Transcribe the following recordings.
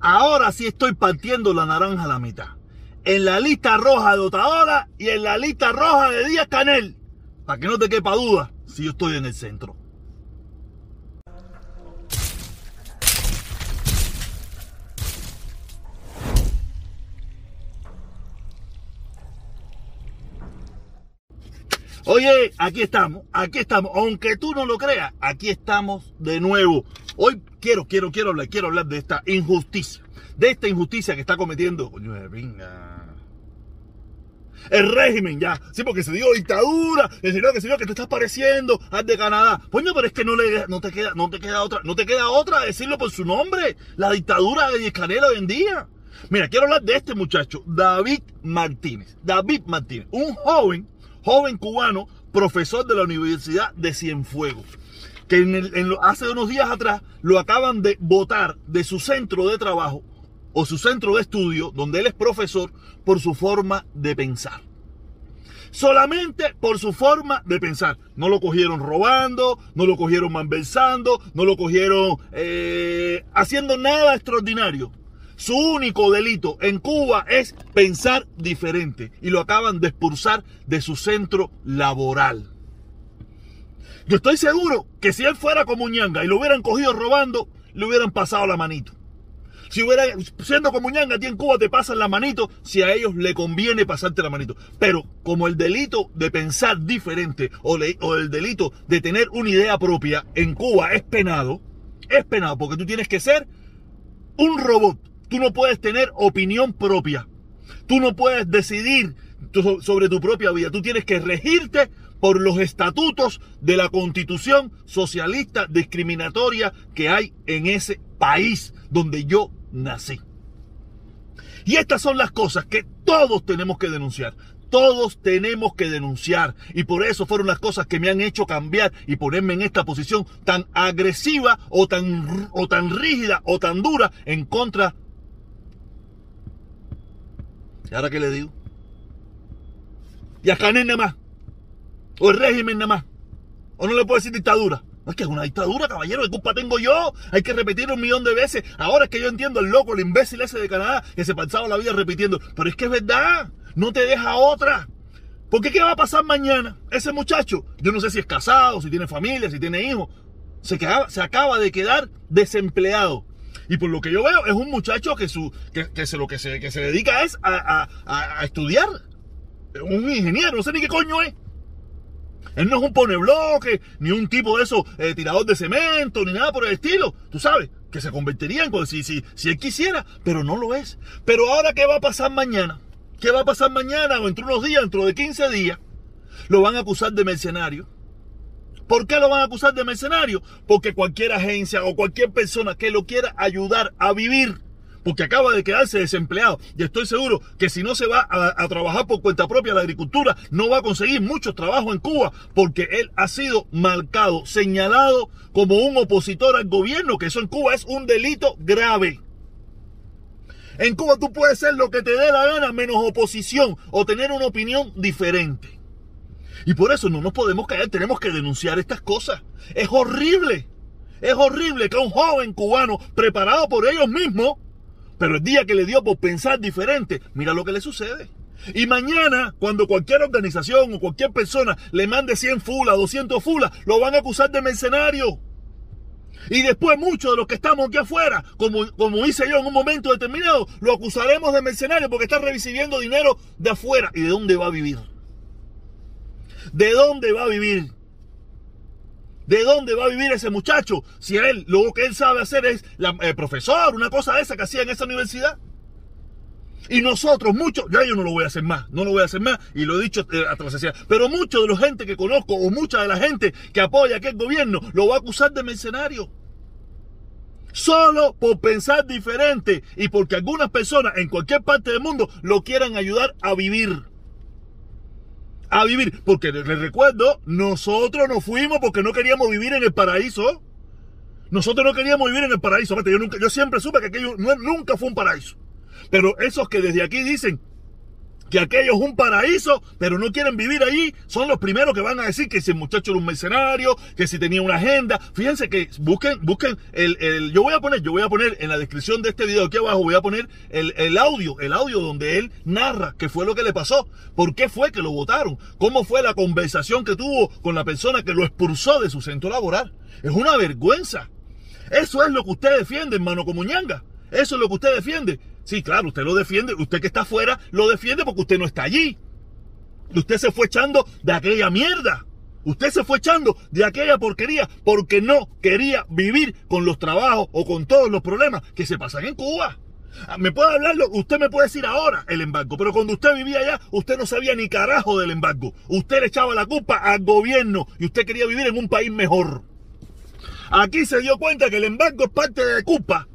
Ahora sí estoy partiendo la naranja a la mitad. En la lista roja de Otadora y en la lista roja de Díaz Canel. Para que no te quepa duda si yo estoy en el centro. Oye, aquí estamos, aquí estamos. Aunque tú no lo creas, aquí estamos de nuevo. Hoy quiero, quiero, quiero hablar, quiero hablar de esta injusticia. De esta injusticia que está cometiendo. Coño, venga. El régimen ya. Sí, porque se dio dictadura. El señor que señor que te estás pareciendo al de Canadá. Coño, pero es que no le no te queda, no te queda otra, no te queda otra decirlo por su nombre. La dictadura de Canela hoy en día. Mira, quiero hablar de este muchacho, David Martínez. David Martínez, un joven joven cubano, profesor de la Universidad de Cienfuegos, que en hace unos días atrás lo acaban de votar de su centro de trabajo o su centro de estudio, donde él es profesor, por su forma de pensar. Solamente por su forma de pensar. No lo cogieron robando, no lo cogieron malversando, no lo cogieron eh, haciendo nada extraordinario. Su único delito en Cuba es pensar diferente y lo acaban de expulsar de su centro laboral. Yo estoy seguro que si él fuera como Ñanga y lo hubieran cogido robando, le hubieran pasado la manito. Si hubiera, siendo como Ñanga, a ti en Cuba te pasan la manito si a ellos le conviene pasarte la manito. Pero como el delito de pensar diferente o, o el delito de tener una idea propia en Cuba es penado, es penado porque tú tienes que ser un robot Tú no puedes tener opinión propia. Tú no puedes decidir sobre tu propia vida. Tú tienes que regirte por los estatutos de la constitución socialista discriminatoria que hay en ese país donde yo nací. Y estas son las cosas que todos tenemos que denunciar. Todos tenemos que denunciar. Y por eso fueron las cosas que me han hecho cambiar y ponerme en esta posición tan agresiva o tan, o tan rígida o tan dura en contra ¿Y ahora qué le digo? Y a Canel nada más. O el régimen nada más. O no le puedo decir dictadura. No es que es una dictadura, caballero. ¿Qué culpa tengo yo? Hay que repetirlo un millón de veces. Ahora es que yo entiendo el loco, el imbécil ese de Canadá que se pasaba la vida repitiendo. Pero es que es verdad. No te deja otra. Porque ¿qué va a pasar mañana? Ese muchacho, yo no sé si es casado, si tiene familia, si tiene hijos, se, se acaba de quedar desempleado. Y por lo que yo veo, es un muchacho que, su, que, se, lo que se, que se dedica es a, estudiar. Un ingeniero, no sé ni qué coño es. Él no es un pone bloque, ni un tipo de eso, eh, tirador de cemento, ni nada por el estilo. Tú sabes, que se convertiría en si, si, si él quisiera, pero no lo es. Pero ahora, ¿qué va a pasar mañana? ¿Qué va a pasar mañana o entre unos días, dentro de 15 días? Lo van a acusar de mercenario ¿Por qué lo van a acusar de mercenario? Porque cualquier agencia o cualquier persona que lo quiera ayudar a vivir, porque acaba de quedarse desempleado, y estoy seguro que si no se va a, trabajar por cuenta propia la agricultura, no va a conseguir mucho trabajo en Cuba, porque él ha sido marcado, señalado como un opositor al gobierno, que eso en Cuba es un delito grave. En Cuba tú puedes ser lo que te dé la gana menos oposición o tener una opinión diferente. Y por eso no nos podemos caer, tenemos que denunciar estas cosas. Es horrible. Es horrible que un joven cubano preparado por ellos mismos, pero el día que le dio por pensar diferente, mira lo que le sucede. Y mañana, cuando cualquier organización o cualquier persona le mande 100 fulas, 200 fulas, lo van a acusar de mercenario. Y después muchos de los que estamos aquí afuera, como, como hice yo en un momento determinado, lo acusaremos de mercenario porque está recibiendo dinero de afuera. ¿Y de dónde va a vivir? ¿De dónde va a vivir? ¿De dónde va a vivir ese muchacho? Si él, lo que él sabe hacer es la, eh, profesor, una cosa de esa que hacía en esa universidad. Y nosotros, muchos, ya yo no lo voy a hacer más, no lo voy a hacer más, y lo he dicho eh, hasta la saciedad. Pero muchos de la gente que conozco, o mucha de la gente que apoya aquel gobierno, lo va a acusar de mercenario. Solo por pensar diferente y porque algunas personas en cualquier parte del mundo lo quieran ayudar a vivir a vivir. Porque les recuerdo, nosotros nos fuimos porque no queríamos vivir en el paraíso. Nosotros no queríamos vivir en el paraíso. Yo, nunca, yo siempre supe que aquello nunca fue un paraíso. Pero esos que desde aquí dicen que aquello es un paraíso, pero no quieren vivir allí, son los primeros que van a decir que si el muchacho era un mercenario, que si tenía una agenda. Fíjense que busquen, busquen el, el yo voy a poner, yo voy a poner en la descripción de este video aquí abajo, voy a poner el, el audio, el audio donde él narra qué fue lo que le pasó, por qué fue que lo votaron, cómo fue la conversación que tuvo con la persona que lo expulsó de su centro laboral. Es una vergüenza. Eso es lo que usted defiende, hermano Comuñanga. Eso es lo que usted defiende. Sí, claro, usted lo defiende. Usted que está afuera lo defiende porque usted no está allí. Usted se fue echando de aquella mierda. Usted se fue echando de aquella porquería porque no quería vivir con los trabajos o con todos los problemas que se pasan en Cuba. Ah, me puede hablarlo, usted me puede decir ahora el embargo, pero cuando usted vivía allá, usted no sabía ni carajo del embargo. Usted le echaba la culpa al gobierno y usted quería vivir en un país mejor. Aquí se dio cuenta que el embargo es parte de la culpa,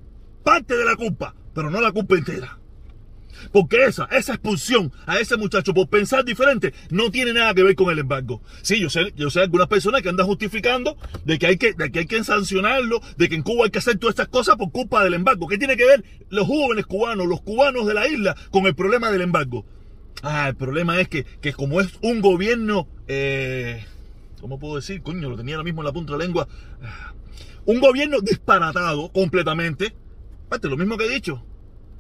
parte de la culpa, pero no la culpa entera. Porque esa, esa expulsión a ese muchacho por pensar diferente no tiene nada que ver con el embargo. Sí, yo sé, yo sé algunas personas que andan justificando de que hay que, de que hay que sancionarlo, de que en Cuba hay que hacer todas estas cosas por culpa del embargo. ¿Qué tiene que ver los jóvenes cubanos, los cubanos de la isla con el problema del embargo? Ah, el problema es que, que como es un gobierno, eh, ¿cómo puedo decir? Coño, lo tenía ahora mismo en la punta de la lengua. Un gobierno disparatado completamente. Lo mismo que he dicho.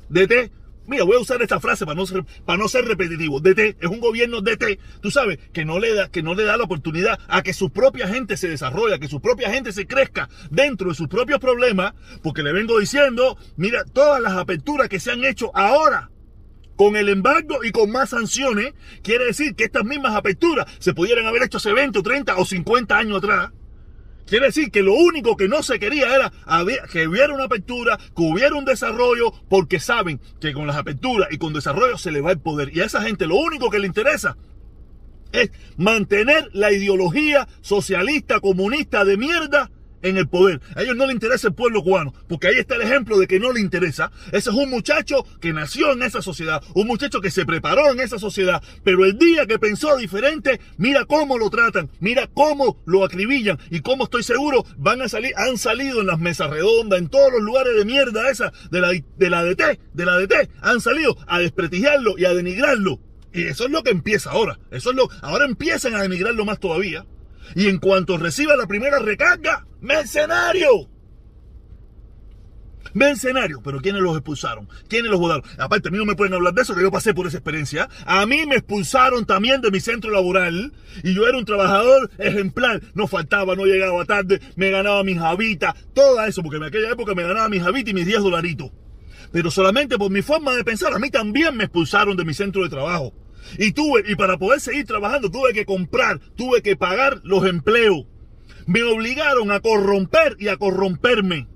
DT, Mira, voy a usar esta frase para no ser, para no ser repetitivo. DT es un gobierno DT, tú sabes, que no, le da, que no le da la oportunidad a que su propia gente se desarrolle, a que su propia gente se crezca dentro de sus propios problemas, porque le vengo diciendo, mira, todas las aperturas que se han hecho ahora con el embargo y con más sanciones, quiere decir que estas mismas aperturas se pudieran haber hecho hace 20, 30 o 50 años atrás. Quiere decir que lo único que no se quería era que hubiera una apertura, que hubiera un desarrollo, porque saben que con las aperturas y con desarrollo se le va el poder. Y a esa gente lo único que le interesa es mantener la ideología socialista, comunista de mierda en el poder. A ellos no les interesa el pueblo cubano, porque ahí está el ejemplo de que no le interesa. Ese es un muchacho que nació en esa sociedad, un muchacho que se preparó en esa sociedad, pero el día que pensó diferente, mira cómo lo tratan, mira cómo lo acribillan y cómo estoy seguro van a salir, han salido en las mesas redondas, en todos los lugares de mierda esa de la, de la DT, de la DT, han salido a desprestigiarlo y a denigrarlo. Y eso es lo que empieza ahora. Eso es lo, ahora empiezan a denigrarlo más todavía. Y en cuanto reciba la primera recarga, mercenario. Mercenario, pero ¿quiénes los expulsaron? ¿Quiénes los votaron? Aparte, a mí no me pueden hablar de eso, que yo pasé por esa experiencia. A mí me expulsaron también de mi centro laboral y yo era un trabajador ejemplar. No faltaba, no llegaba tarde, me ganaba mis habitas, todo eso, porque en aquella época me ganaba mis habitas y mis 10 dolaritos. Pero solamente por mi forma de pensar, a mí también me expulsaron de mi centro de trabajo. Y tuve, y para poder seguir trabajando, tuve que comprar, tuve que pagar los empleos. Me obligaron a corromper y a corromperme.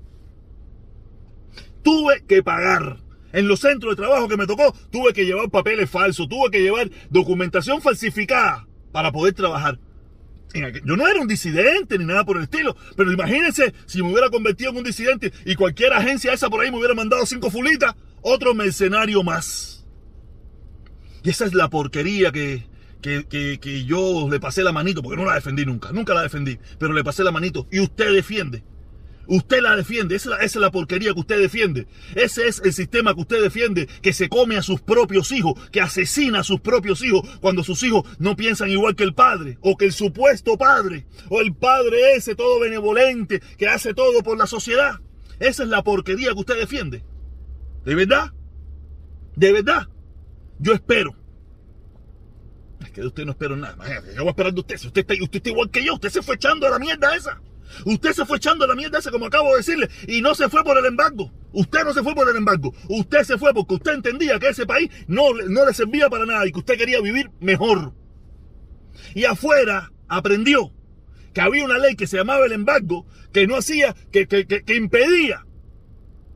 Tuve que pagar. En los centros de trabajo que me tocó, tuve que llevar papeles falsos, tuve que llevar documentación falsificada para poder trabajar. Yo no era un disidente ni nada por el estilo, pero imagínense si me hubiera convertido en un disidente y cualquier agencia esa por ahí me hubiera mandado cinco fulitas, otro mercenario más. Y esa es la porquería que, que, yo le pasé la manito, porque no la defendí nunca, nunca la defendí, pero le pasé la manito y usted defiende. Usted la defiende, esa, es la porquería que usted defiende. Ese es el sistema que usted defiende, que se come a sus propios hijos, que asesina a sus propios hijos cuando sus hijos no piensan igual que el padre, o que el supuesto padre, o el padre ese todo benevolente, que hace todo por la sociedad. Esa es la porquería que usted defiende. ¿De verdad? ¿De verdad? Yo espero. Es que de usted no espero nada. Yo voy a usted. Si usted está, usted está igual que yo, usted se fue echando a la mierda esa. Usted se fue echando a la mierda esa, como acabo de decirle, y no se fue por el embargo. Usted no se fue por el embargo. Usted se fue porque usted entendía que ese país no, no le servía para nada y que usted quería vivir mejor. Y afuera aprendió que había una ley que se llamaba el embargo que no hacía, que, que, que impedía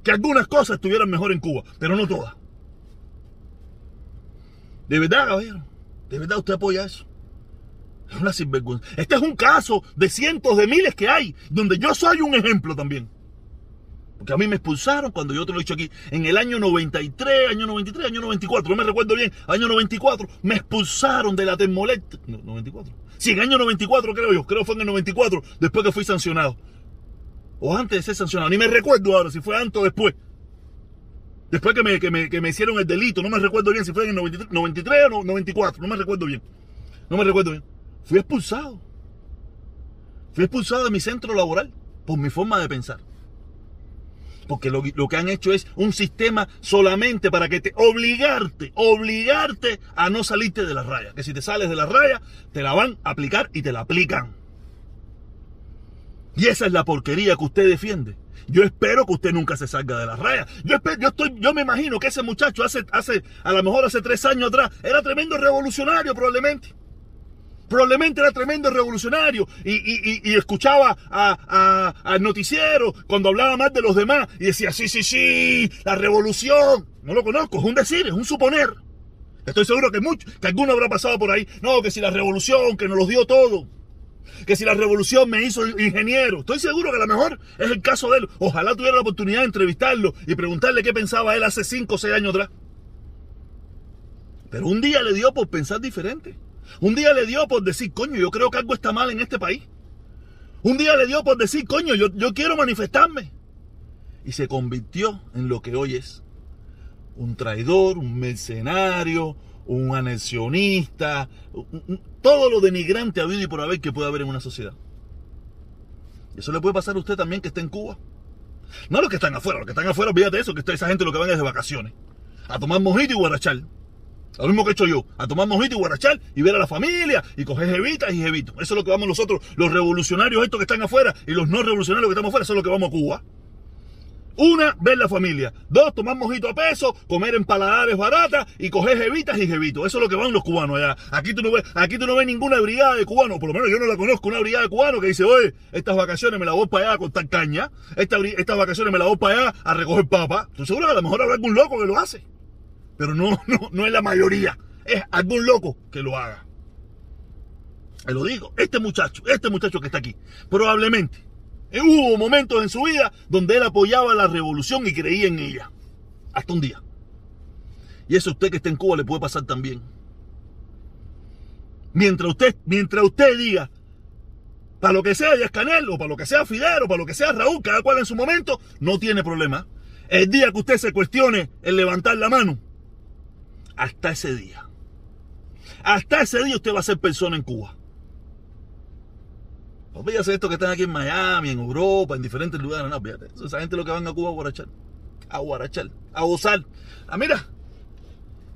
que algunas cosas estuvieran mejor en Cuba, pero no todas. De verdad, caballero. De verdad usted apoya eso. Es una sinvergüenza. Este es un caso de cientos de miles que hay, donde yo soy un ejemplo también. Porque a mí me expulsaron cuando yo te lo he dicho aquí, en el año 93, año 93, año 94, no me recuerdo bien, año 94, me expulsaron de la termolet. No, 94. Sí, en año 94 creo yo, creo fue en el 94, después que fui sancionado. O antes de ser sancionado, ni me recuerdo ahora si fue antes o después. Después que me, que me, que me hicieron el delito, no me recuerdo bien si fue en el 93, 93 o 94, no me recuerdo bien. No me recuerdo bien. Fui expulsado. Fui expulsado de mi centro laboral por mi forma de pensar. Porque lo, lo, que han hecho es un sistema solamente para que te obligarte, obligarte a no salirte de la raya. Que si te sales de la raya, te la van a aplicar y te la aplican. Y esa es la porquería que usted defiende. Yo espero que usted nunca se salga de la raya. Yo, estoy, yo me imagino que ese muchacho hace, hace, a lo mejor hace tres años atrás, era tremendo revolucionario probablemente probablemente era tremendo revolucionario y, y, y, escuchaba al noticiero cuando hablaba más de los demás y decía, sí, sí, sí, la revolución. No lo conozco, es un decir, es un suponer. Estoy seguro que, mucho, que alguno habrá pasado por ahí. No, que si la revolución, que nos los dio todo. Que si la revolución me hizo ingeniero. Estoy seguro que a lo mejor es el caso de él. Ojalá tuviera la oportunidad de entrevistarlo y preguntarle qué pensaba él hace 5 o 6 años atrás. Pero un día le dio por pensar diferente. Un día le dio por decir, coño, yo creo que algo está mal en este país. Un día le dio por decir, coño, yo, yo quiero manifestarme. Y se convirtió en lo que hoy es. Un traidor, un mercenario, un anexionista, todo lo denigrante habido y por haber que puede haber en una sociedad. Eso le puede pasar a usted también que esté en Cuba. No los que están afuera, los que están afuera, olvídate eso, que esa gente lo que van es de vacaciones. A tomar mojito y guarachal. Lo mismo que he hecho yo, a tomar mojito y guarachar y ver a la familia y coger jevitas y jevitos. Eso es lo que vamos nosotros, los revolucionarios estos que están afuera y los no revolucionarios que estamos afuera, eso es lo que vamos a Cuba. Una, ver la familia. Dos, tomar mojito a peso, comer empaladares baratas y coger jevitas y jevitos. Eso es lo que van los cubanos allá. Aquí tú no ves, aquí tú no ves ninguna brigada de cubanos, por lo menos yo no la conozco, una brigada de cubanos que dice, oye, estas vacaciones me las voy para allá a cortar caña, estas vacaciones me las voy para allá a recoger papa. Tú seguro que a lo mejor habrá algún loco que lo hace. Pero no, no, no es la mayoría. Es algún loco que lo haga. Te lo digo, este muchacho, este muchacho que está aquí, probablemente hubo momentos en su vida donde él apoyaba la revolución y creía en ella. Hasta un día. Y eso a usted que está en Cuba le puede pasar también. Mientras usted, mientras usted diga, para lo que sea Yascanel, o para lo que sea Fidel, o para lo que sea Raúl, cada cual en su momento, no tiene problema. El día que usted se cuestione el levantar la mano, hasta ese día. Hasta ese día usted va a ser persona en Cuba. No fíjate esto que están aquí en Miami, en Europa, en diferentes lugares. No, fíjate. Esa gente lo que van a Cuba a guarachar. A guarachar. A gozar. Ah, mira.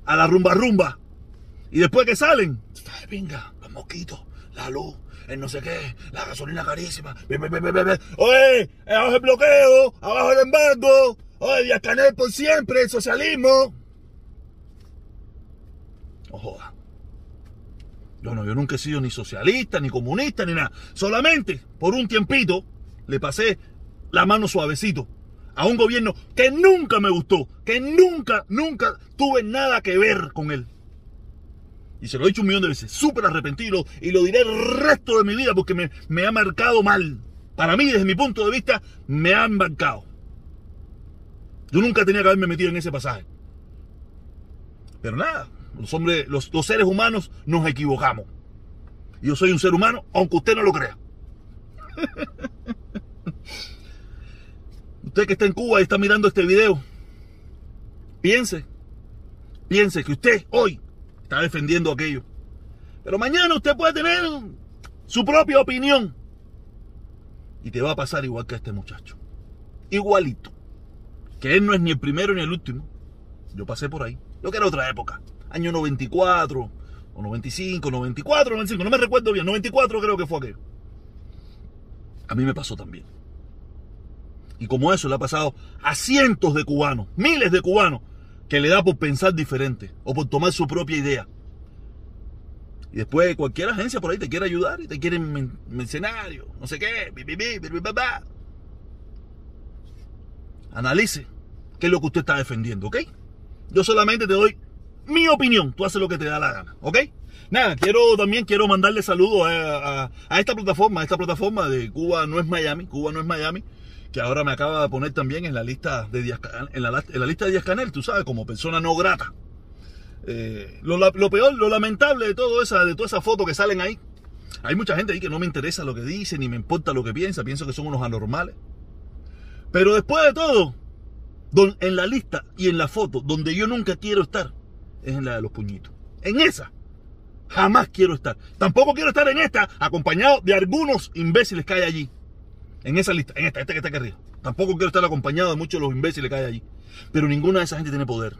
A la rumba rumba. Y después que salen, venga, los mosquitos, la luz, el no sé qué, la gasolina carísima. Oye, abajo el bloqueo, abajo el embargo. Oye, Díaz Canel por siempre, el socialismo. No joda. Yo no, yo nunca he sido ni socialista, ni comunista, ni nada. Solamente por un tiempito le pasé la mano suavecito a un gobierno que nunca me gustó, que nunca, nunca tuve nada que ver con él. Y se lo he dicho un millón de veces, súper arrepentido y lo diré el resto de mi vida porque me, me ha marcado mal. Para mí, desde mi punto de vista, me han marcado. Yo nunca tenía que haberme metido en ese pasaje. Pero nada, los hombres, los, seres humanos nos equivocamos. Yo soy un ser humano, aunque usted no lo crea. usted que está en Cuba y está mirando este video, piense, piense que usted hoy está defendiendo aquello. Pero mañana usted puede tener su propia opinión. Y te va a pasar igual que a este muchacho. Igualito. Que él no es ni el primero ni el último. Yo pasé por ahí. Lo que era otra época año 94, o 95, 94, 95, no me recuerdo bien, 94 creo que fue aquello. A mí me pasó también. Y como eso le ha pasado a cientos de cubanos, miles de cubanos, que le da por pensar diferente o por tomar su propia idea. Y después cualquier agencia por ahí te quiere ayudar y te quiere mercenario, no sé qué, Analice qué es lo que usted está defendiendo, ¿ok? Yo solamente te doy mi opinión, tú haces lo que te da la gana, ¿ok? Nada, quiero también quiero mandarle saludos a, esta plataforma, a esta plataforma de Cuba no es Miami, Cuba no es Miami, que ahora me acaba de poner también en la lista de Díaz, en la, lista de Díaz Canel, tú sabes, como persona no grata. Eh, lo, peor, lo lamentable de todo esa, de toda esa foto que salen ahí, hay mucha gente ahí que no me interesa lo que dice, ni me importa lo que piensa, pienso que son unos anormales. Pero después de todo, en la lista y en la foto donde yo nunca quiero estar es en la de los puñitos. En esa jamás quiero estar. Tampoco quiero estar en esta acompañado de algunos imbéciles que hay allí. En esa lista, en esta, esta que está aquí arriba. Tampoco quiero estar acompañado de muchos de los imbéciles que hay allí. Pero ninguna de esa gente tiene poder.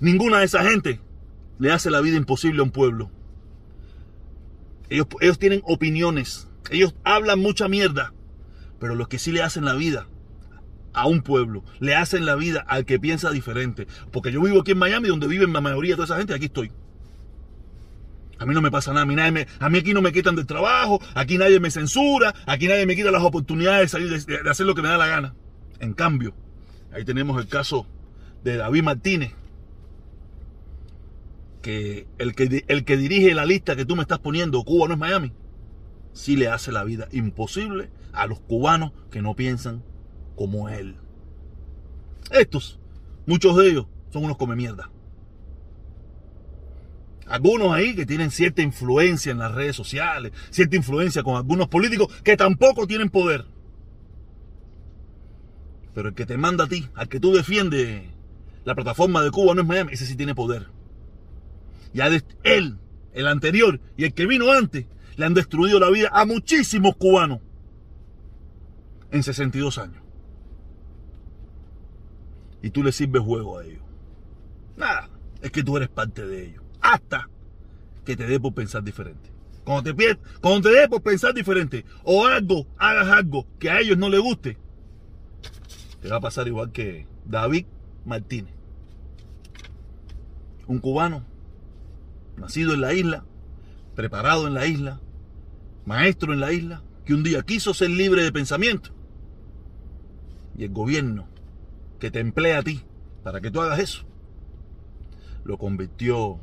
Ninguna de esa gente le hace la vida imposible a un pueblo. Ellos, ellos tienen opiniones. Ellos hablan mucha mierda. Pero los que sí le hacen la vida a un pueblo, le hacen la vida al que piensa diferente. Porque yo vivo aquí en Miami, donde viven la mayoría de toda esa gente, aquí estoy. A mí no me pasa nada, a mí, aquí no me quitan del trabajo, aquí nadie me censura, aquí nadie me quita las oportunidades de salir de, de hacer lo que me da la gana. En cambio, ahí tenemos el caso de David Martínez, que el, que el que dirige la lista que tú me estás poniendo, Cuba no es Miami, sí le hace la vida imposible a los cubanos que no piensan como él. Estos, muchos de ellos, son unos come mierda. Algunos ahí que tienen cierta influencia en las redes sociales, cierta influencia con algunos políticos que tampoco tienen poder. Pero el que te manda a ti, al que tú defiendes la plataforma de Cuba no es Miami, ese sí tiene poder. Ya él, el anterior y el que vino antes, le han destruido la vida a muchísimos cubanos en 62 años. Y tú le sirves juego a ellos. Nada, es que tú eres parte de ellos hasta que te dé por pensar diferente. Cuando te, cuando te dé por pensar diferente o algo, hagas algo que a ellos no les guste, te va a pasar igual que David Martínez. Un cubano, nacido en la isla, preparado en la isla, maestro en la isla, que un día quiso ser libre de pensamiento. Y el gobierno que te emplea a ti para que tú hagas eso, lo convirtió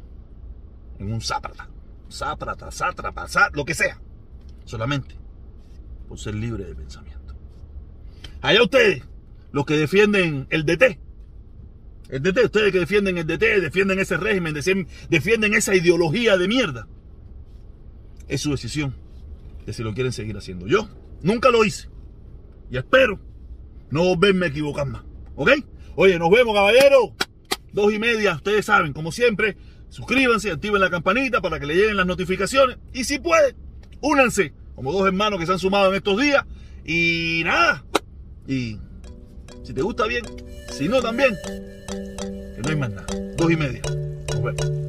en un záprata. Záprata, sátrapa, lo que sea. Solamente por ser libre de pensamiento. Allá ustedes, los que defienden el DT. El DT, ustedes que defienden el DT, defienden ese régimen, defienden esa ideología de mierda. Es su decisión de si lo quieren seguir haciendo. Yo nunca lo hice. Y espero no volverme a equivocar más. ¿Ok? Oye, nos vemos, caballero. Dos y media, ustedes saben, como siempre, Suscríbanse, activen la campanita para que le lleguen las notificaciones. Y si pueden, únanse como dos hermanos que se han sumado en estos días. Y nada. Y si te gusta bien, si no también, que no hay más nada. Dos y media. Nos vemos.